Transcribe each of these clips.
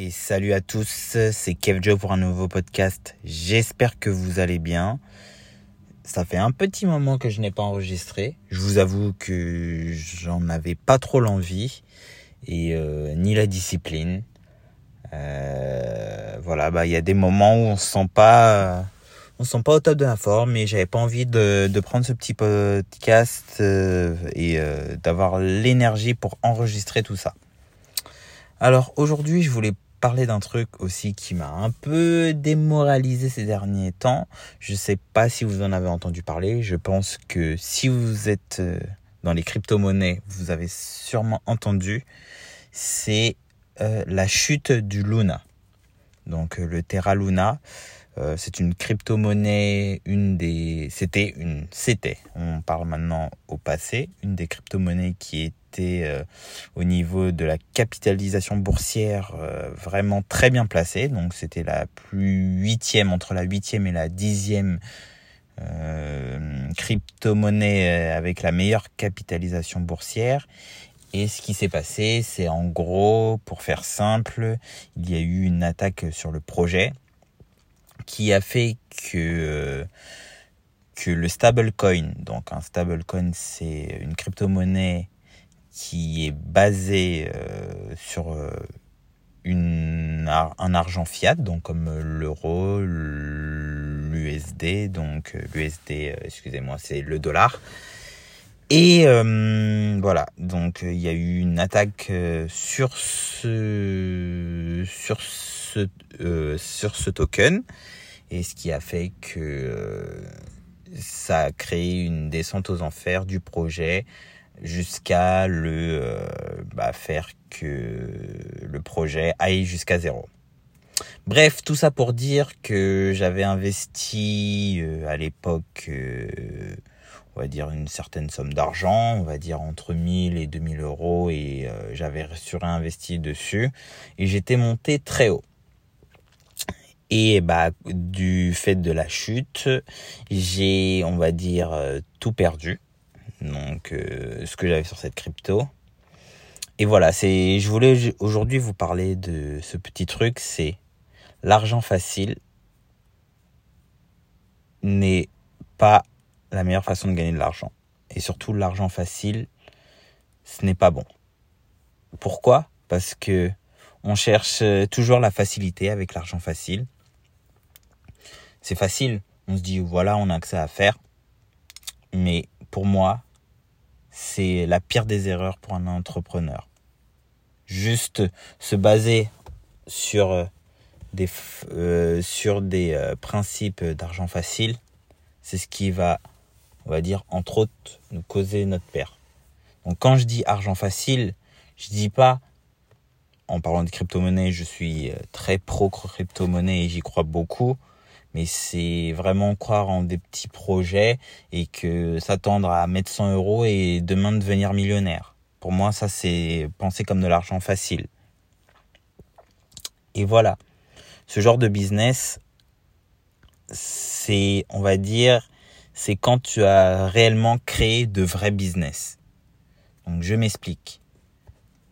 Et salut à tous, c'est Kev Joe pour un nouveau podcast. J'espère que vous allez bien. Ça fait un petit moment que je n'ai pas enregistré. Je vous avoue que j'en avais pas trop l'envie et euh, ni la discipline. Euh, voilà, bah il y a des moments où on se sent pas, on se sent pas au top de la forme, et j'avais pas envie de, prendre ce petit podcast euh, et d'avoir l'énergie pour enregistrer tout ça. Alors aujourd'hui, je voulais parler d'un truc aussi qui m'a un peu démoralisé ces derniers temps. Je sais pas si vous en avez entendu parler. Je pense que si vous êtes euh, dans les crypto-monnaies, vous avez sûrement entendu. C'est euh, la chute du Luna. Donc euh, le Terra Luna, c'est une crypto-monnaie, une des, c'était une, c'était, on parle maintenant au passé, une des crypto-monnaies qui est euh, au niveau de la capitalisation boursière euh, vraiment très bien placée. Donc c'était la plus huitième, entre la huitième et la dixième euh, crypto-monnaie avec la meilleure capitalisation boursière. Et ce qui s'est passé, c'est en gros, pour faire simple, il y a eu une attaque sur le projet qui a fait que que le stablecoin, donc un stablecoin c'est une crypto-monnaie qui est basé euh, sur euh, une, un argent fiat, donc comme l'euro, l'USD, donc euh, l'USD, excusez-moi, c'est le dollar. Et voilà, donc il y a eu une attaque sur ce sur ce sur ce token et ce qui a fait que ça a créé une descente aux enfers du projet jusqu'à le euh, bah, faire que le projet aille jusqu'à zéro. Bref, tout ça pour dire que j'avais investi euh, à l'époque, euh, on va dire une certaine somme d'argent, on va dire entre 1000 et 2000 euros, et j'avais surinvesti dessus, et j'étais monté très haut. Et bah du fait de la chute, j'ai, on va dire, tout perdu donc euh, ce que j'avais sur cette crypto. Et voilà, c'est je voulais aujourd'hui vous parler de ce petit truc, c'est l'argent facile n'est pas la meilleure façon de gagner de l'argent. Et surtout l'argent facile, ce n'est pas bon. Pourquoi? Parce que on cherche toujours la facilité avec l'argent facile. C'est facile, on se dit voilà, on a accès à faire. Mais pour moi, c'est la pire des erreurs pour un entrepreneur. Juste se baser sur euh, des, euh, sur des euh, principes d'argent facile, c'est ce qui va, on va dire, entre autres, nous causer notre perte. Donc quand je dis argent facile, je dis pas, en parlant de crypto-monnaie, je suis très pro crypto-monnaie et j'y crois beaucoup c'est vraiment croire en des petits projets et que s'attendre à mettre 100 euros et demain devenir millionnaire. Pour moi, ça c'est penser comme de l'argent facile. Et voilà, ce genre de business, c'est, on va dire, c'est quand tu as réellement créé de vrais business. Donc je m'explique.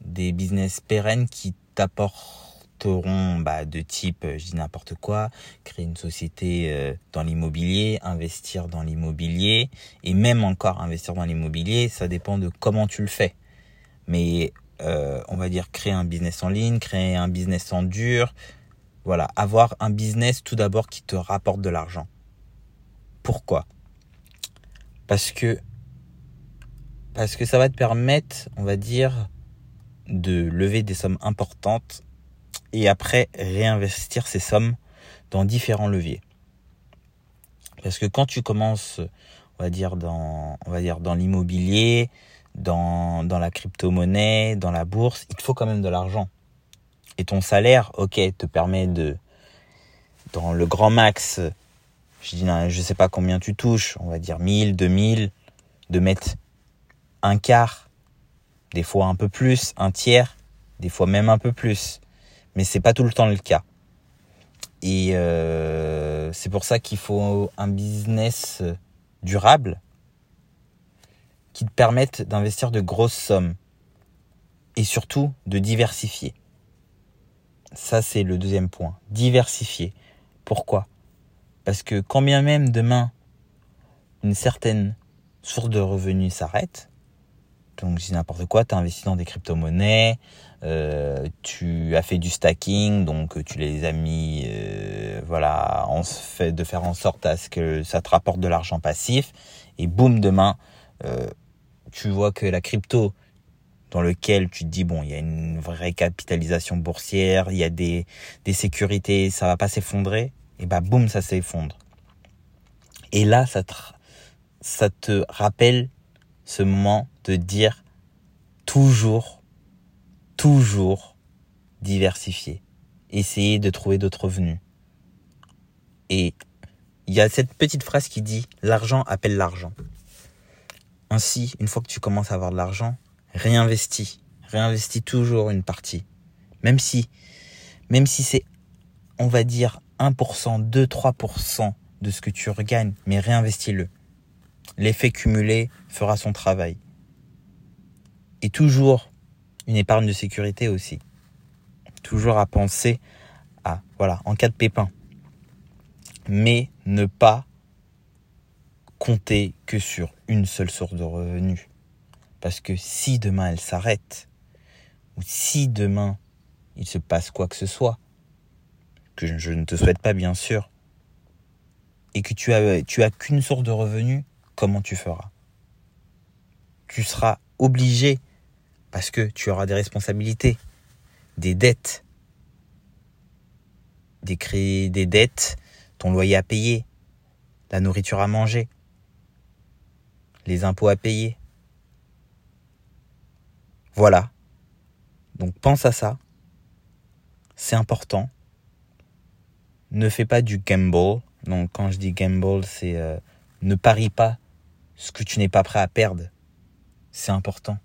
Des business pérennes qui t'apportent bah, de type, euh, je dis n'importe quoi, créer une société euh, dans l'immobilier, investir dans l'immobilier, et même encore investir dans l'immobilier, ça dépend de comment tu le fais. Mais euh, on va dire créer un business en ligne, créer un business en dur, voilà, avoir un business tout d'abord qui te rapporte de l'argent. Pourquoi? Parce que parce que ça va te permettre, on va dire, de lever des sommes importantes et après réinvestir ces sommes dans différents leviers. Parce que quand tu commences, on va dire dans, on va dire dans l'immobilier, dans, dans la crypto-monnaie, dans la bourse, il te faut quand même de l'argent. Et ton salaire, ok, te permet de, dans le grand max, je dis, je sais pas combien tu touches, on va dire 1000, 2000, de mettre un quart, des fois un peu plus, un tiers, des fois même un peu plus mais c'est pas tout le temps le cas. Et euh, c'est pour ça qu'il faut un business durable qui te permette d'investir de grosses sommes et surtout de diversifier. Ça, c'est le deuxième point. Diversifier. Pourquoi? Parce que quand bien même demain, une certaine source de revenus s'arrête, donc dis n'importe quoi, tu as investi dans des crypto-monnaies, euh, tu as fait du stacking, donc tu les as mis, euh, voilà, se fait de faire en sorte à ce que ça te rapporte de l'argent passif, et boum, demain, euh, tu vois que la crypto dans lequel tu te dis bon il y a une vraie capitalisation boursière il y a des, des sécurités ça va pas s'effondrer et bah boum ça s'effondre. Et là ça te, ça te rappelle ce moment de dire toujours toujours diversifier essayer de trouver d'autres revenus et il y a cette petite phrase qui dit l'argent appelle l'argent ainsi, une fois que tu commences à avoir de l'argent, réinvestis. Réinvestis toujours une partie. Même si, même si c'est, on va dire, 1%, 2, 3% de ce que tu regagnes, mais réinvestis-le. L'effet cumulé fera son travail. Et toujours une épargne de sécurité aussi. Toujours à penser à, voilà, en cas de pépin. Mais ne pas compter que sur une seule source de revenus. Parce que si demain elle s'arrête, ou si demain il se passe quoi que ce soit, que je ne te souhaite pas bien sûr, et que tu as, tu qu'une source de revenus, comment tu feras? Tu seras obligé, parce que tu auras des responsabilités, des dettes, des, des dettes, ton loyer à payer, la nourriture à manger, les impôts à payer. Voilà. Donc pense à ça. C'est important. Ne fais pas du gamble. Donc quand je dis gamble, c'est euh, ne parie pas ce que tu n'es pas prêt à perdre. C'est important.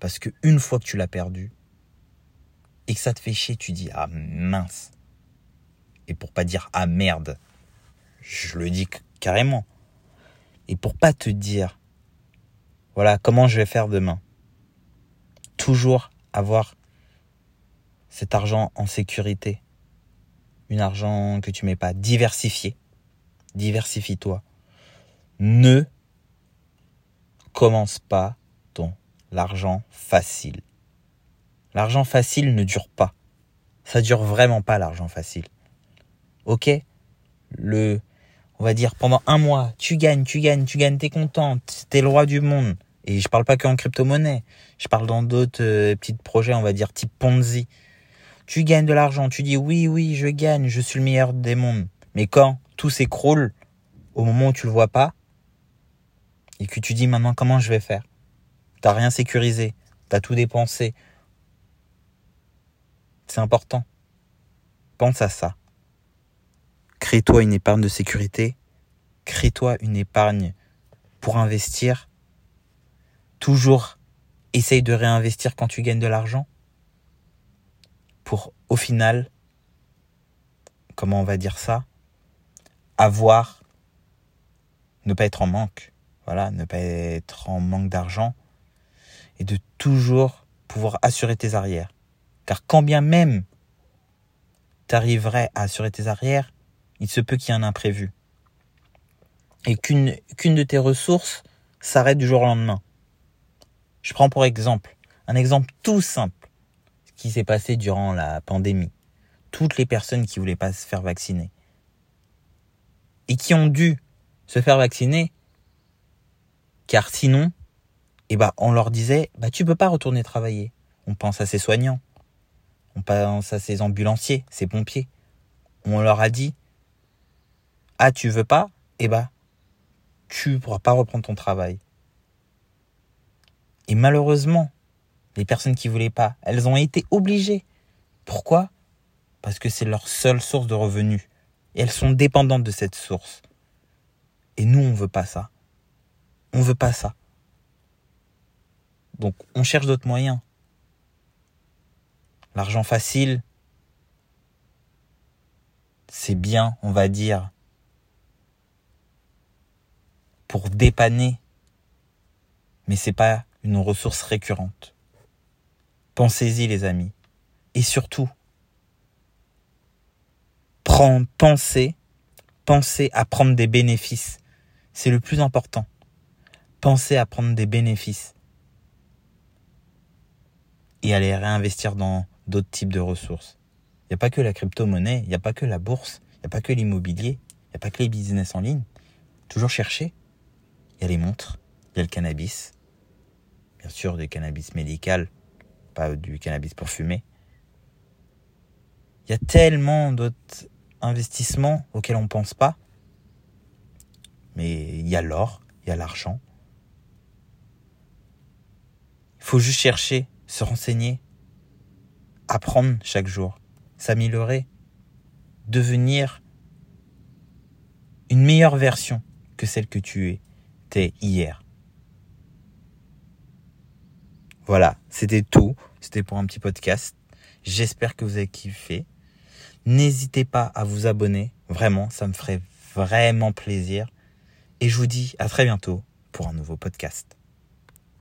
Parce que une fois que tu l'as perdu et que ça te fait chier, tu dis ah mince. Et pour pas dire ah merde, je le dis carrément. Et pour pas te dire, voilà, comment je vais faire demain. Toujours avoir cet argent en sécurité. Un argent que tu mets pas diversifié. Diversifie-toi. Ne commence pas ton l'argent facile. L'argent facile ne dure pas. Ça dure vraiment pas l'argent facile. OK? Le on va dire pendant un mois, tu gagnes, tu gagnes, tu gagnes, t'es content, t'es le roi du monde. Et je parle pas que en crypto-monnaie, je parle dans d'autres euh, petits projets, on va dire type Ponzi. Tu gagnes de l'argent, tu dis oui, oui, je gagne, je suis le meilleur des mondes. Mais quand tout s'écroule, au moment où tu le vois pas, et que tu dis maintenant comment je vais faire, t'as rien sécurisé, t'as tout dépensé. C'est important. Pense à ça. Crée-toi une épargne de sécurité. Crée-toi une épargne pour investir. Toujours essaye de réinvestir quand tu gagnes de l'argent. Pour au final, comment on va dire ça? Avoir, ne pas être en manque. Voilà, ne pas être en manque d'argent. Et de toujours pouvoir assurer tes arrières. Car quand bien même tu arriverais à assurer tes arrières, il se peut qu'il y ait un imprévu. Et qu'une qu'une de tes ressources s'arrête du jour au lendemain. Je prends pour exemple un exemple tout simple ce qui s'est passé durant la pandémie. Toutes les personnes qui voulaient pas se faire vacciner et qui ont dû se faire vacciner car sinon eh ben, on leur disait bah tu peux pas retourner travailler. On pense à ces soignants. On pense à ces ambulanciers, ces pompiers. On leur a dit ah, tu veux pas? Eh ben, tu pourras pas reprendre ton travail. Et malheureusement, les personnes qui voulaient pas, elles ont été obligées. Pourquoi? Parce que c'est leur seule source de revenus. Et elles sont dépendantes de cette source. Et nous, on veut pas ça. On veut pas ça. Donc, on cherche d'autres moyens. L'argent facile, c'est bien, on va dire, pour dépanner, mais c'est pas une ressource récurrente. Pensez-y les amis. Et surtout, prendre, penser, penser à prendre des bénéfices. C'est le plus important. Penser à prendre des bénéfices. Et à les réinvestir dans d'autres types de ressources. Il n'y a pas que la crypto-monnaie, il n'y a pas que la bourse, il n'y a pas que l'immobilier, il n'y a pas que les business en ligne. Toujours chercher. Il y a les montres, il y a le cannabis. Bien sûr, du cannabis médical, pas du cannabis pour fumer. Il y a tellement d'autres investissements auxquels on ne pense pas. Mais il y a l'or, il y a l'argent. Il faut juste chercher, se renseigner, apprendre chaque jour, s'améliorer, devenir une meilleure version que celle que tu étais hier. Voilà, c'était tout. C'était pour un petit podcast. J'espère que vous avez kiffé. N'hésitez pas à vous abonner. Vraiment, ça me ferait vraiment plaisir. Et je vous dis à très bientôt pour un nouveau podcast.